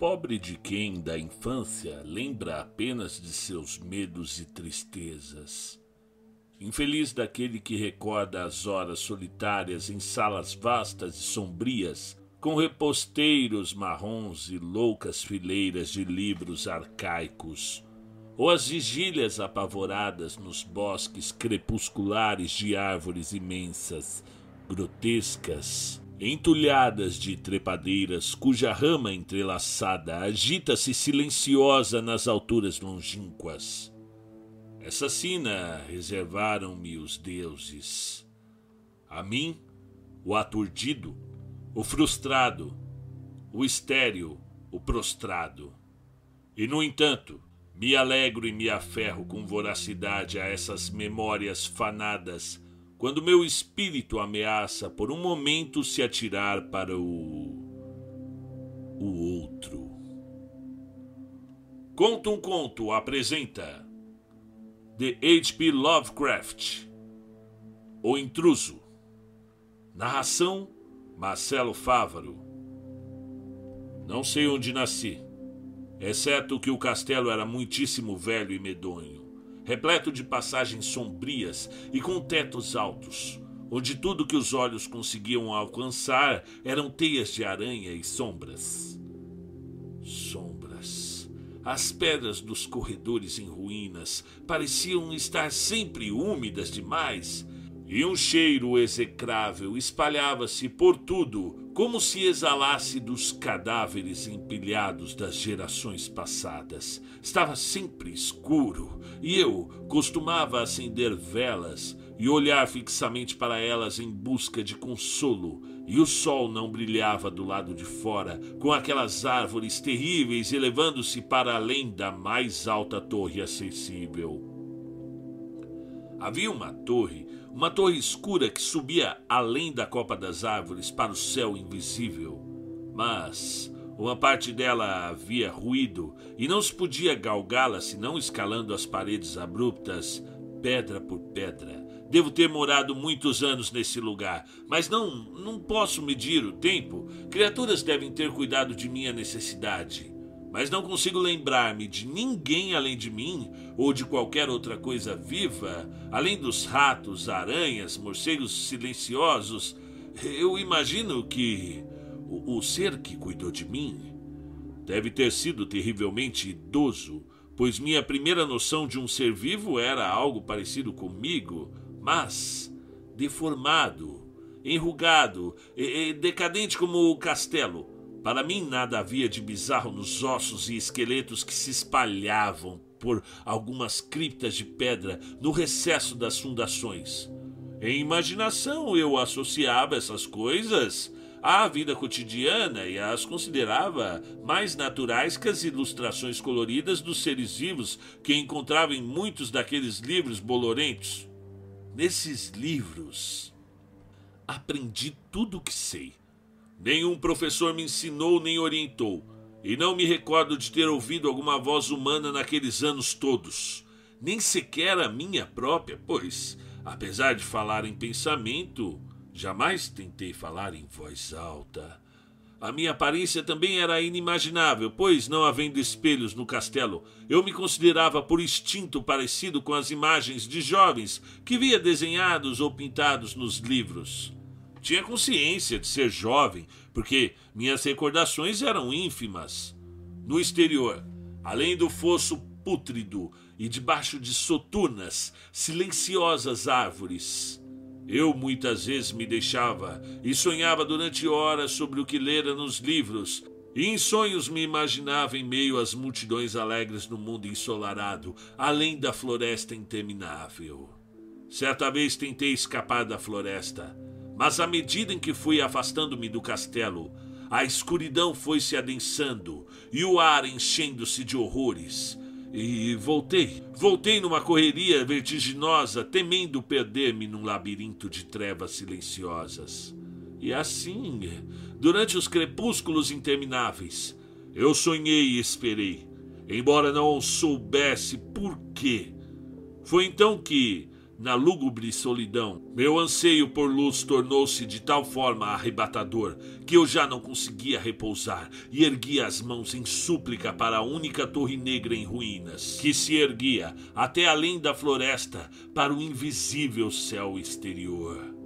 pobre de quem, da infância, lembra apenas de seus medos e tristezas. Infeliz daquele que recorda as horas solitárias em salas vastas e sombrias, com reposteiros marrons e loucas fileiras de livros arcaicos, ou as vigílias apavoradas nos bosques crepusculares de árvores imensas, grotescas, entulhadas de trepadeiras cuja rama entrelaçada agita-se silenciosa nas alturas longínquas. Essa sina reservaram-me os deuses. A mim, o aturdido, o frustrado, o estéril, o prostrado. E, no entanto, me alegro e me aferro com voracidade a essas memórias fanadas quando meu espírito ameaça por um momento se atirar para o. o outro. Conta um Conto apresenta The H.P. Lovecraft O Intruso Narração Marcelo Fávaro Não sei onde nasci, exceto que o castelo era muitíssimo velho e medonho repleto de passagens sombrias e com tetos altos, onde tudo que os olhos conseguiam alcançar eram teias de aranha e sombras. Sombras. As pedras dos corredores em ruínas pareciam estar sempre úmidas demais, e um cheiro execrável espalhava-se por tudo, como se exalasse dos cadáveres empilhados das gerações passadas. Estava sempre escuro, e eu costumava acender velas e olhar fixamente para elas em busca de consolo, e o sol não brilhava do lado de fora, com aquelas árvores terríveis elevando-se para além da mais alta torre acessível. Havia uma torre, uma torre escura que subia além da copa das árvores para o céu invisível. Mas uma parte dela havia ruído e não se podia galgá-la senão escalando as paredes abruptas, pedra por pedra. Devo ter morado muitos anos nesse lugar, mas não, não posso medir o tempo. Criaturas devem ter cuidado de minha necessidade. Mas não consigo lembrar-me de ninguém além de mim ou de qualquer outra coisa viva, além dos ratos, aranhas, morcegos silenciosos. Eu imagino que o, o ser que cuidou de mim deve ter sido terrivelmente idoso, pois minha primeira noção de um ser vivo era algo parecido comigo, mas deformado, enrugado e, e decadente como o castelo. Para mim, nada havia de bizarro nos ossos e esqueletos que se espalhavam por algumas criptas de pedra no recesso das fundações. Em imaginação, eu associava essas coisas à vida cotidiana e as considerava mais naturais que as ilustrações coloridas dos seres vivos que encontrava em muitos daqueles livros bolorentos. Nesses livros, aprendi tudo o que sei. Nenhum professor me ensinou nem orientou, e não me recordo de ter ouvido alguma voz humana naqueles anos todos, nem sequer a minha própria, pois, apesar de falar em pensamento, Jamais tentei falar em voz alta. A minha aparência também era inimaginável, pois, não havendo espelhos no castelo, eu me considerava por instinto parecido com as imagens de jovens que via desenhados ou pintados nos livros. Tinha consciência de ser jovem, porque minhas recordações eram ínfimas. No exterior, além do fosso pútrido e debaixo de soturnas, silenciosas árvores, eu muitas vezes me deixava e sonhava durante horas sobre o que lera nos livros, e em sonhos me imaginava em meio às multidões alegres no mundo ensolarado, além da floresta interminável. Certa vez tentei escapar da floresta, mas à medida em que fui afastando-me do castelo, a escuridão foi se adensando e o ar enchendo-se de horrores. E voltei. Voltei numa correria vertiginosa, temendo perder-me num labirinto de trevas silenciosas. E assim, durante os crepúsculos intermináveis, eu sonhei e esperei, embora não soubesse por quê. Foi então que, na lúgubre solidão. Meu anseio por luz tornou-se de tal forma arrebatador que eu já não conseguia repousar e erguia as mãos em súplica para a única torre negra em ruínas, que se erguia até além da floresta para o invisível céu exterior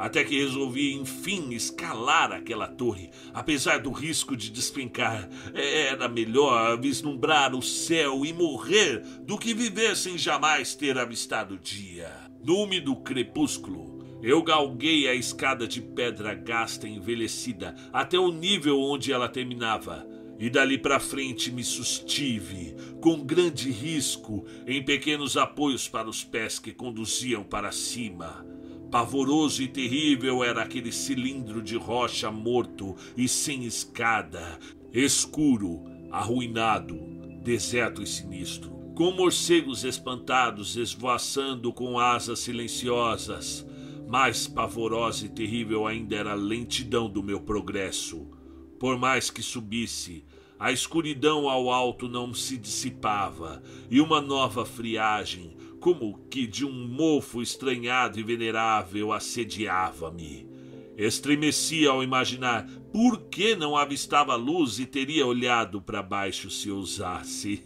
até que resolvi enfim escalar aquela torre, apesar do risco de despencar. Era melhor vislumbrar o céu e morrer do que viver sem jamais ter avistado o dia. No úmido crepúsculo, eu galguei a escada de pedra gasta e envelhecida até o nível onde ela terminava. E dali para frente me sustive, com grande risco, em pequenos apoios para os pés que conduziam para cima. Pavoroso e terrível era aquele cilindro de rocha morto e sem escada, escuro, arruinado, deserto e sinistro, com morcegos espantados esvoaçando com asas silenciosas. Mais pavorosa e terrível ainda era a lentidão do meu progresso. Por mais que subisse, a escuridão ao alto não se dissipava, e uma nova friagem, como que de um mofo estranhado e venerável assediava-me. Estremeci ao imaginar por que não avistava luz e teria olhado para baixo se ousasse.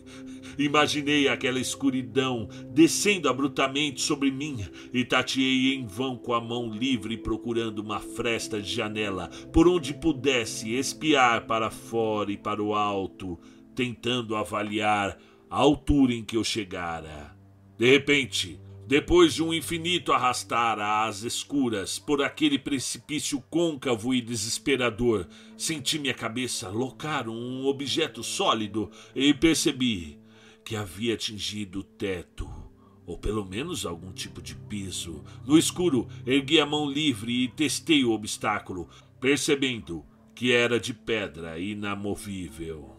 Imaginei aquela escuridão descendo abruptamente sobre mim e tateei em vão com a mão livre procurando uma fresta de janela por onde pudesse espiar para fora e para o alto, tentando avaliar a altura em que eu chegara. De repente, depois de um infinito arrastar às escuras por aquele precipício côncavo e desesperador, senti minha cabeça locar um objeto sólido e percebi que havia atingido o teto, ou pelo menos algum tipo de piso. No escuro, ergui a mão livre e testei o obstáculo, percebendo que era de pedra inamovível.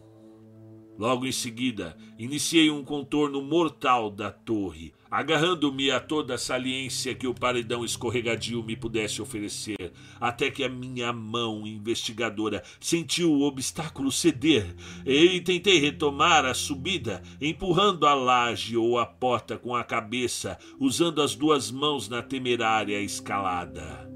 Logo em seguida, iniciei um contorno mortal da torre, agarrando-me a toda a saliência que o paredão escorregadio me pudesse oferecer, até que a minha mão investigadora sentiu o obstáculo ceder e tentei retomar a subida, empurrando a laje ou a porta com a cabeça, usando as duas mãos na temerária escalada.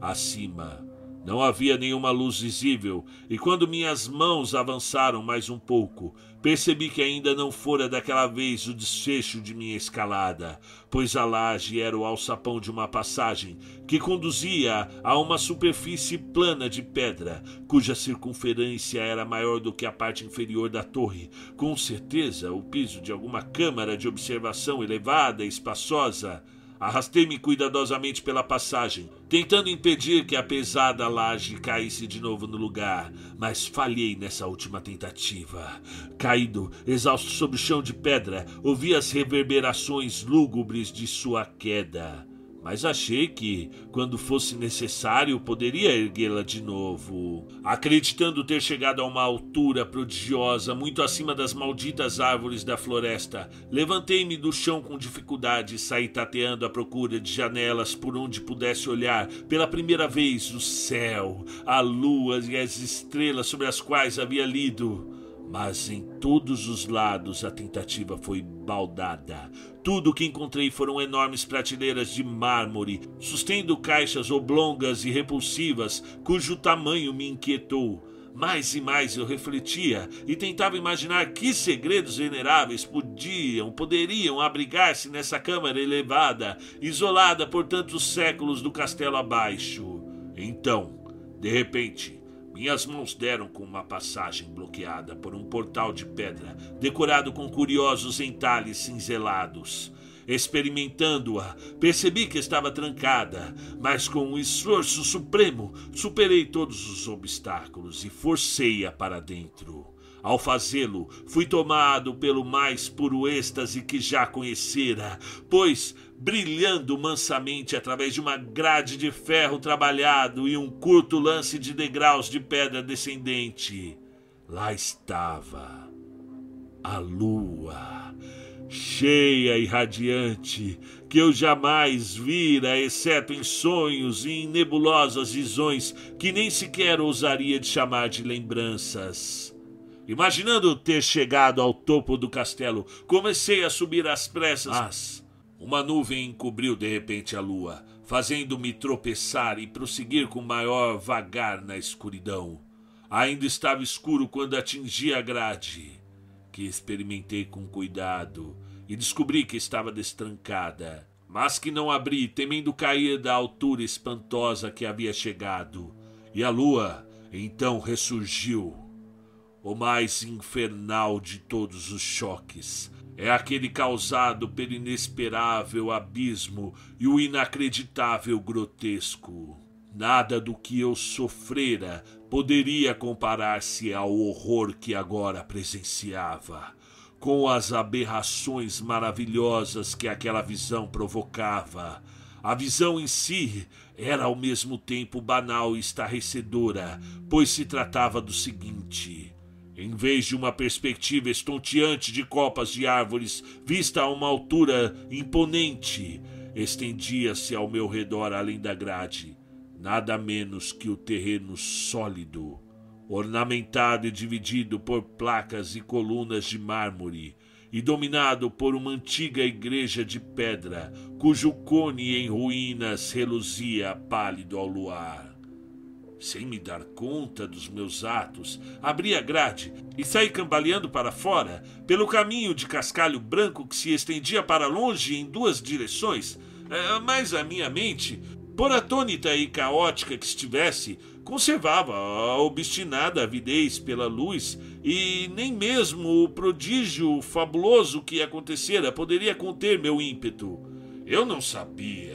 Acima, não havia nenhuma luz visível, e quando minhas mãos avançaram mais um pouco, percebi que ainda não fora daquela vez o desfecho de minha escalada, pois a laje era o alçapão de uma passagem que conduzia a uma superfície plana de pedra, cuja circunferência era maior do que a parte inferior da torre, com certeza o piso de alguma câmara de observação elevada e espaçosa. Arrastei-me cuidadosamente pela passagem, tentando impedir que a pesada laje caísse de novo no lugar, mas falhei nessa última tentativa. Caído, exausto sobre o chão de pedra, ouvi as reverberações lúgubres de sua queda mas achei que, quando fosse necessário, poderia erguê-la de novo. Acreditando ter chegado a uma altura prodigiosa, muito acima das malditas árvores da floresta, levantei-me do chão com dificuldade e saí tateando à procura de janelas por onde pudesse olhar pela primeira vez o céu, a lua e as estrelas sobre as quais havia lido. Mas em todos os lados a tentativa foi baldada. Tudo o que encontrei foram enormes prateleiras de mármore, sustendo caixas oblongas e repulsivas, cujo tamanho me inquietou. Mais e mais eu refletia e tentava imaginar que segredos veneráveis podiam, poderiam abrigar-se nessa câmara elevada, isolada por tantos séculos do castelo abaixo. Então, de repente, minhas mãos deram com uma passagem bloqueada por um portal de pedra, decorado com curiosos entalhes cinzelados. Experimentando-a, percebi que estava trancada, mas com um esforço supremo superei todos os obstáculos e forcei-a para dentro. Ao fazê-lo, fui tomado pelo mais puro êxtase que já conhecera, pois, brilhando mansamente através de uma grade de ferro trabalhado e um curto lance de degraus de pedra descendente, lá estava a lua, cheia e radiante, que eu jamais vira, exceto em sonhos e em nebulosas visões que nem sequer ousaria de chamar de lembranças. Imaginando ter chegado ao topo do castelo, comecei a subir às pressas. Mas Uma nuvem encobriu de repente a lua, fazendo-me tropeçar e prosseguir com maior vagar na escuridão. Ainda estava escuro quando atingi a grade, que experimentei com cuidado e descobri que estava destrancada, mas que não abri, temendo cair da altura espantosa que havia chegado. E a lua então ressurgiu. O mais infernal de todos os choques é aquele causado pelo inesperável abismo e o inacreditável grotesco. Nada do que eu sofrera poderia comparar-se ao horror que agora presenciava, com as aberrações maravilhosas que aquela visão provocava. A visão em si era ao mesmo tempo banal e estarrecedora, pois se tratava do seguinte: em vez de uma perspectiva estonteante de copas de árvores vista a uma altura imponente, estendia-se ao meu redor além da grade, nada menos que o terreno sólido, ornamentado e dividido por placas e colunas de mármore, e dominado por uma antiga igreja de pedra, cujo cone em ruínas reluzia pálido ao luar sem me dar conta dos meus atos, abri a grade e saí cambaleando para fora, pelo caminho de cascalho branco que se estendia para longe em duas direções, é, mas a minha mente, por atônita e caótica que estivesse, conservava a obstinada avidez pela luz e nem mesmo o prodígio fabuloso que acontecera poderia conter meu ímpeto. Eu não sabia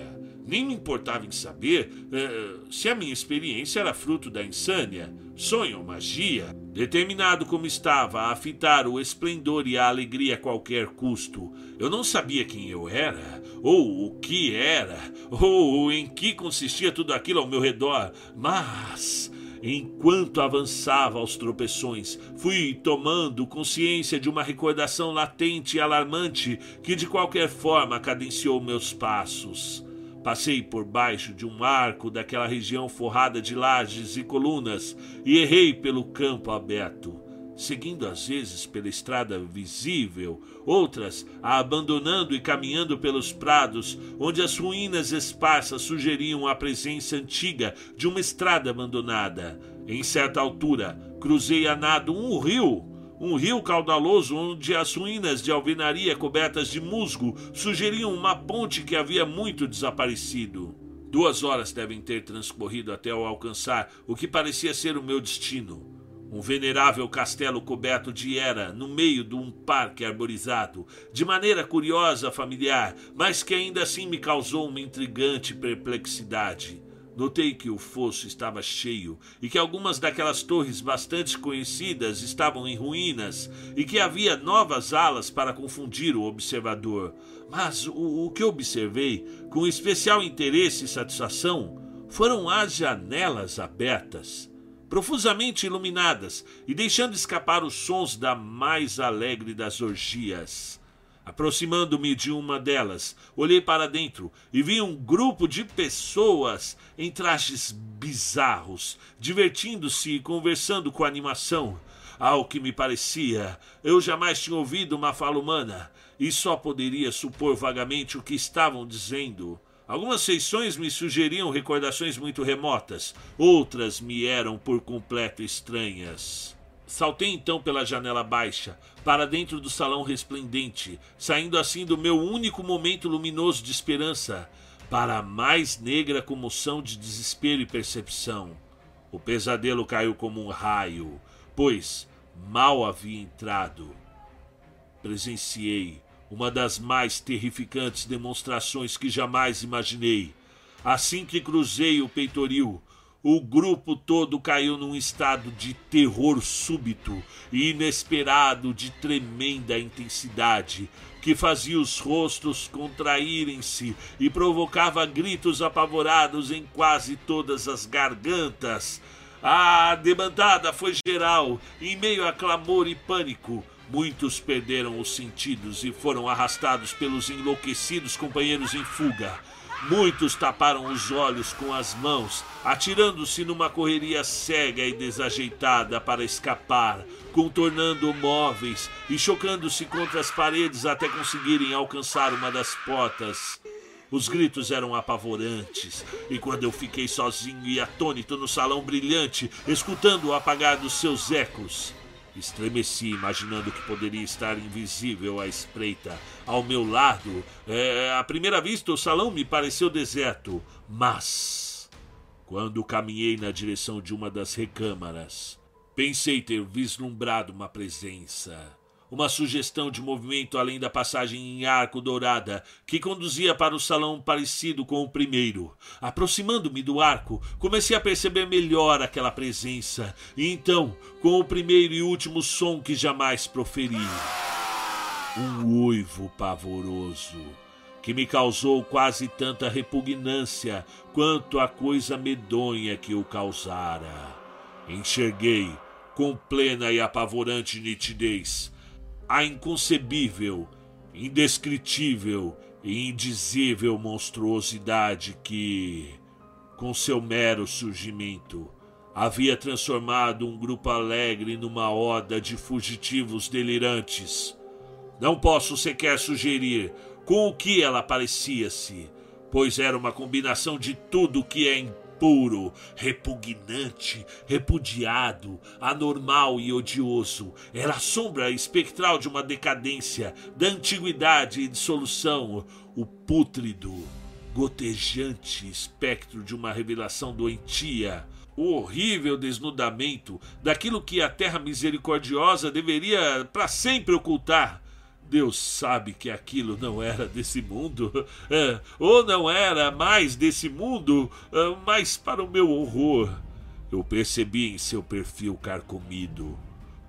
nem me importava em saber uh, se a minha experiência era fruto da insânia, sonho ou magia. Determinado como estava a fitar o esplendor e a alegria a qualquer custo, eu não sabia quem eu era, ou o que era, ou em que consistia tudo aquilo ao meu redor, mas. Enquanto avançava aos tropeções, fui tomando consciência de uma recordação latente e alarmante que de qualquer forma cadenciou meus passos. Passei por baixo de um arco daquela região forrada de lajes e colunas e errei pelo campo aberto, seguindo às vezes pela estrada visível, outras a abandonando e caminhando pelos prados, onde as ruínas esparsas sugeriam a presença antiga de uma estrada abandonada. Em certa altura, cruzei a nado um rio um rio caudaloso onde as ruínas de alvenaria cobertas de musgo sugeriam uma ponte que havia muito desaparecido. Duas horas devem ter transcorrido até eu alcançar o que parecia ser o meu destino. Um venerável castelo coberto de era no meio de um parque arborizado, de maneira curiosa, familiar, mas que ainda assim me causou uma intrigante perplexidade. Notei que o fosso estava cheio e que algumas daquelas torres bastante conhecidas estavam em ruínas e que havia novas alas para confundir o observador. Mas o, o que observei com especial interesse e satisfação foram as janelas abertas, profusamente iluminadas e deixando escapar os sons da mais alegre das orgias. Aproximando-me de uma delas, olhei para dentro e vi um grupo de pessoas em trajes bizarros, divertindo-se e conversando com animação. Ao que me parecia, eu jamais tinha ouvido uma fala humana e só poderia supor vagamente o que estavam dizendo. Algumas feições me sugeriam recordações muito remotas, outras me eram por completo estranhas. Saltei então pela janela baixa, para dentro do salão resplendente, saindo assim do meu único momento luminoso de esperança, para a mais negra comoção de desespero e percepção. O pesadelo caiu como um raio, pois mal havia entrado. Presenciei uma das mais terrificantes demonstrações que jamais imaginei. Assim que cruzei o peitoril, o grupo todo caiu num estado de terror súbito e inesperado de tremenda intensidade, que fazia os rostos contraírem-se e provocava gritos apavorados em quase todas as gargantas. A debandada foi geral, em meio a clamor e pânico. Muitos perderam os sentidos e foram arrastados pelos enlouquecidos companheiros em fuga. Muitos taparam os olhos com as mãos, atirando-se numa correria cega e desajeitada para escapar, contornando móveis e chocando-se contra as paredes até conseguirem alcançar uma das portas. Os gritos eram apavorantes, e quando eu fiquei sozinho e atônito no salão brilhante, escutando o apagar dos seus ecos, Estremeci, imaginando que poderia estar invisível à espreita. Ao meu lado, é, à primeira vista, o salão me pareceu deserto, mas. Quando caminhei na direção de uma das recâmaras, pensei ter vislumbrado uma presença uma sugestão de movimento além da passagem em arco dourada que conduzia para o salão parecido com o primeiro. Aproximando-me do arco, comecei a perceber melhor aquela presença, e então, com o primeiro e último som que jamais proferi, um uivo pavoroso que me causou quase tanta repugnância quanto a coisa medonha que o causara. Enxerguei, com plena e apavorante nitidez, a inconcebível, indescritível e indizível monstruosidade que, com seu mero surgimento, havia transformado um grupo alegre numa horda de fugitivos delirantes. Não posso sequer sugerir com o que ela parecia-se, pois era uma combinação de tudo que é puro, repugnante, repudiado, anormal e odioso. Era a sombra espectral de uma decadência, da antiguidade e dissolução, o pútrido, gotejante espectro de uma revelação doentia. O horrível desnudamento daquilo que a terra misericordiosa deveria para sempre ocultar Deus sabe que aquilo não era desse mundo, é, ou não era mais desse mundo, é, mas para o meu horror, eu percebi em seu perfil carcomido,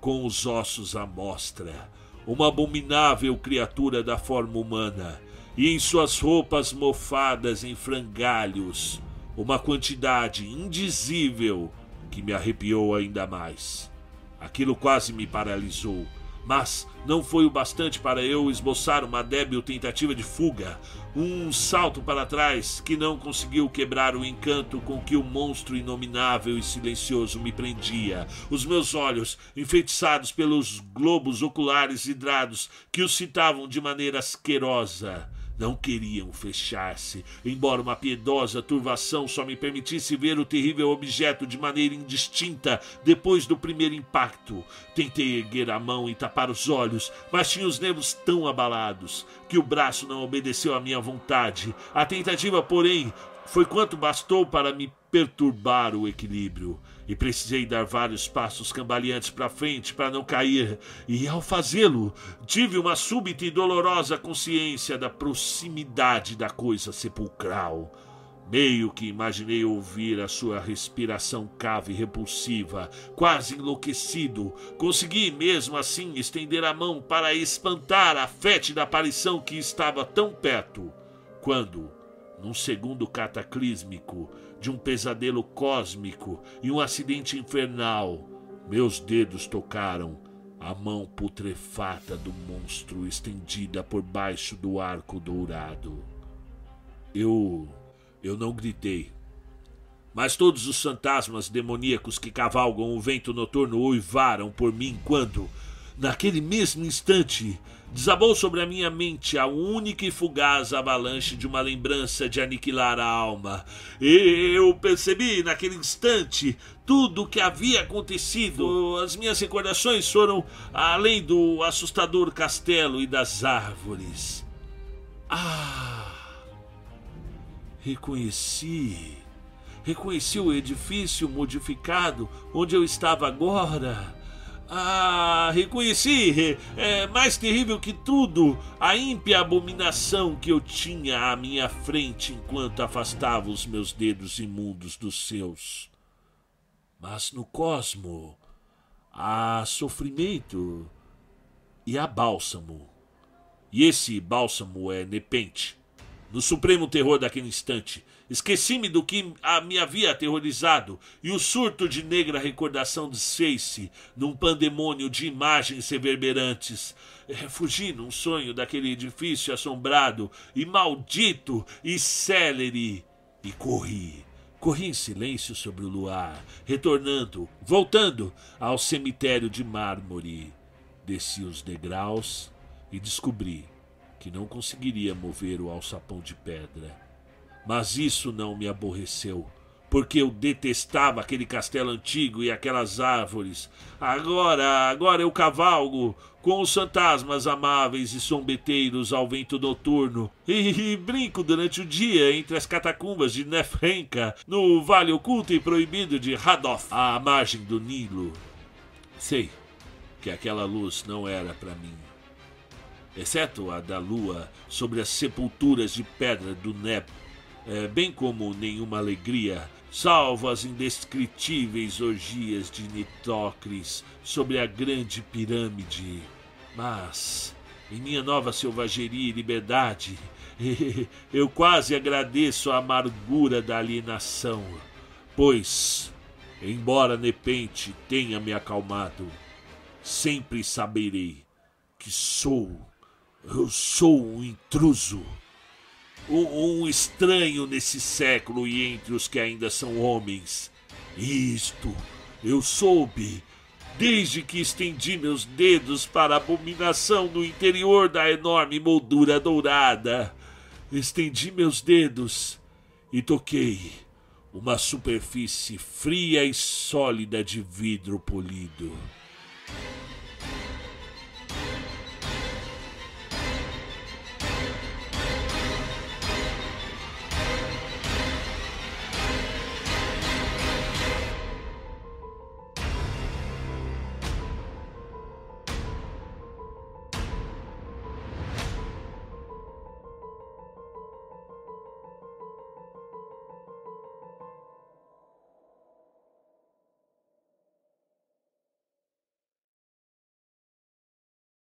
com os ossos à mostra, uma abominável criatura da forma humana, e em suas roupas mofadas em frangalhos, uma quantidade indizível que me arrepiou ainda mais. Aquilo quase me paralisou mas não foi o bastante para eu esboçar uma débil tentativa de fuga, um salto para trás que não conseguiu quebrar o encanto com que o monstro inominável e silencioso me prendia. Os meus olhos, enfeitiçados pelos globos oculares hidrados que os citavam de maneira asquerosa, não queriam fechar-se, embora uma piedosa turvação só me permitisse ver o terrível objeto de maneira indistinta depois do primeiro impacto. Tentei erguer a mão e tapar os olhos, mas tinha os nervos tão abalados que o braço não obedeceu à minha vontade. A tentativa, porém, foi quanto bastou para me perturbar o equilíbrio e precisei dar vários passos cambaleantes para frente para não cair, e ao fazê-lo, tive uma súbita e dolorosa consciência da proximidade da coisa sepulcral. Meio que imaginei ouvir a sua respiração cava e repulsiva, quase enlouquecido. Consegui mesmo assim estender a mão para espantar a fétida aparição que estava tão perto. Quando, num segundo cataclísmico, de um pesadelo cósmico e um acidente infernal, meus dedos tocaram a mão putrefata do monstro estendida por baixo do arco dourado. Eu. eu não gritei. Mas todos os fantasmas demoníacos que cavalgam o vento noturno uivaram por mim quando, naquele mesmo instante, Desabou sobre a minha mente a única e fugaz avalanche de uma lembrança de aniquilar a alma. E eu percebi naquele instante tudo o que havia acontecido. As minhas recordações foram além do assustador castelo e das árvores. Ah! Reconheci. Reconheci o edifício modificado onde eu estava agora. Ah, reconheci, é mais terrível que tudo, a ímpia abominação que eu tinha à minha frente enquanto afastava os meus dedos imundos dos seus. Mas no cosmo há sofrimento e há bálsamo. E esse bálsamo é Nepente, no supremo terror daquele instante, esqueci-me do que me havia aterrorizado e o surto de negra recordação desfez-se num pandemônio de imagens reverberantes. É, fugi num sonho daquele edifício assombrado e maldito e célere e corri. Corri em silêncio sobre o luar, retornando, voltando ao cemitério de mármore. Desci os degraus e descobri que não conseguiria mover o alçapão de pedra. Mas isso não me aborreceu, porque eu detestava aquele castelo antigo e aquelas árvores. Agora, agora eu cavalgo com os fantasmas amáveis e sombeteiros ao vento noturno e, e brinco durante o dia entre as catacumbas de Nefrenka, no vale oculto e proibido de Radoth, à margem do Nilo. Sei que aquela luz não era para mim exceto a da lua, sobre as sepulturas de pedra do Neb, é, bem como nenhuma alegria, salvo as indescritíveis orgias de Nitocris sobre a grande pirâmide. Mas, em minha nova selvageria e liberdade, eu quase agradeço a amargura da alienação, pois, embora Nepente tenha me acalmado, sempre saberei que sou eu sou um intruso, um, um estranho nesse século e entre os que ainda são homens. Isto eu soube desde que estendi meus dedos para a abominação no interior da enorme moldura dourada. Estendi meus dedos e toquei uma superfície fria e sólida de vidro polido.